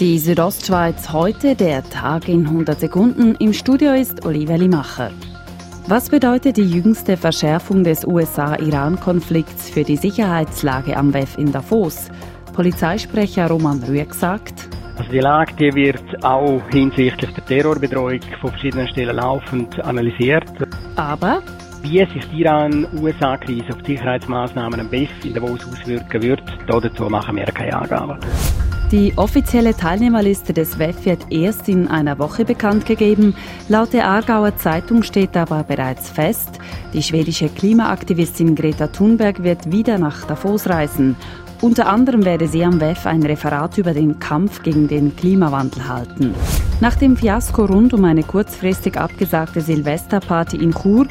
Die Südostschweiz heute, der Tag in 100 Sekunden. Im Studio ist Olivia Limacher. Was bedeutet die jüngste Verschärfung des USA-Iran-Konflikts für die Sicherheitslage am WEF in Davos? Polizeisprecher Roman Rüegg sagt, also die Lage die wird auch hinsichtlich der Terrorbedrohung von verschiedenen Stellen laufend analysiert. Aber wie sich die Iran-USA-Krise auf die Sicherheitsmaßnahmen am besten in Davos auswirken wird, dazu machen wir keine Angaben. Die offizielle Teilnehmerliste des WEF wird erst in einer Woche bekannt gegeben. Laut der Aargauer Zeitung steht aber bereits fest, die schwedische Klimaaktivistin Greta Thunberg wird wieder nach Davos reisen. Unter anderem werde sie am WEF ein Referat über den Kampf gegen den Klimawandel halten. Nach dem Fiasko rund um eine kurzfristig abgesagte Silvesterparty in Chur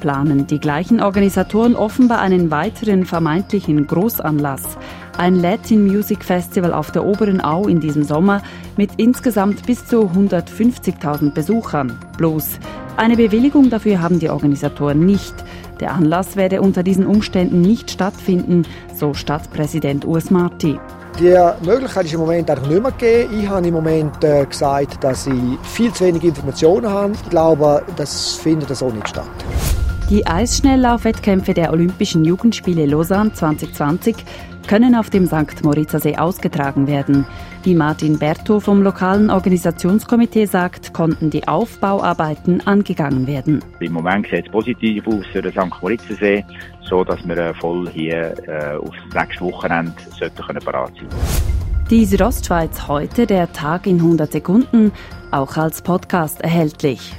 planen die gleichen Organisatoren offenbar einen weiteren vermeintlichen Großanlass. Ein Latin Music Festival auf der Oberen Au in diesem Sommer mit insgesamt bis zu 150.000 Besuchern. Bloß eine Bewilligung dafür haben die Organisatoren nicht. Der Anlass werde unter diesen Umständen nicht stattfinden, so Stadtpräsident Urs Marti. Die Möglichkeit ist im Moment einfach nicht mehr gegeben. Ich habe im Moment äh, gesagt, dass ich viel zu wenig Informationen habe. Ich glaube, das findet so nicht statt. Die Eisschnelllaufwettkämpfe der Olympischen Jugendspiele Lausanne 2020 können auf dem St. Moritzer See ausgetragen werden. Wie Martin Berto vom lokalen Organisationskomitee sagt, konnten die Aufbauarbeiten angegangen werden. Im Moment sieht es positiv aus für den St. Moritzer See, so dass wir äh, voll hier äh, aufs nächste Wochenende sollten können parat sein. Die Südostschweiz heute, der Tag in 100 Sekunden, auch als Podcast erhältlich.